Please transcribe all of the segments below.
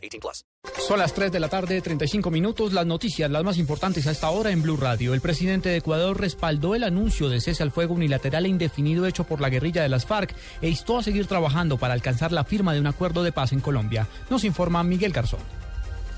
18 plus. Son las 3 de la tarde, 35 minutos. Las noticias, las más importantes hasta ahora en Blue Radio. El presidente de Ecuador respaldó el anuncio de cese al fuego unilateral e indefinido hecho por la guerrilla de las FARC e instó a seguir trabajando para alcanzar la firma de un acuerdo de paz en Colombia. Nos informa Miguel Garzón.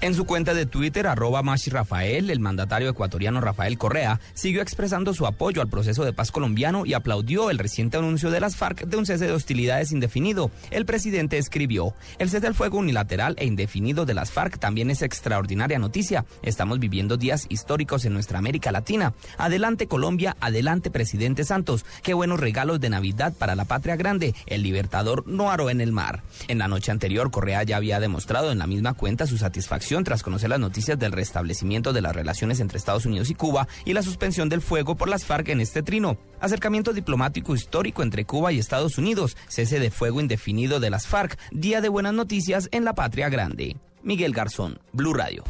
En su cuenta de Twitter, arroba Mashi Rafael, el mandatario ecuatoriano Rafael Correa siguió expresando su apoyo al proceso de paz colombiano y aplaudió el reciente anuncio de las FARC de un cese de hostilidades indefinido. El presidente escribió, el cese al fuego unilateral e indefinido de las FARC también es extraordinaria noticia. Estamos viviendo días históricos en nuestra América Latina. Adelante Colombia, adelante presidente Santos. Qué buenos regalos de Navidad para la patria grande. El libertador no aró en el mar. En la noche anterior, Correa ya había demostrado en la misma cuenta su satisfacción tras conocer las noticias del restablecimiento de las relaciones entre Estados Unidos y Cuba y la suspensión del fuego por las FARC en este trino. Acercamiento diplomático histórico entre Cuba y Estados Unidos, cese de fuego indefinido de las FARC, día de buenas noticias en la patria grande. Miguel Garzón, Blue Radio.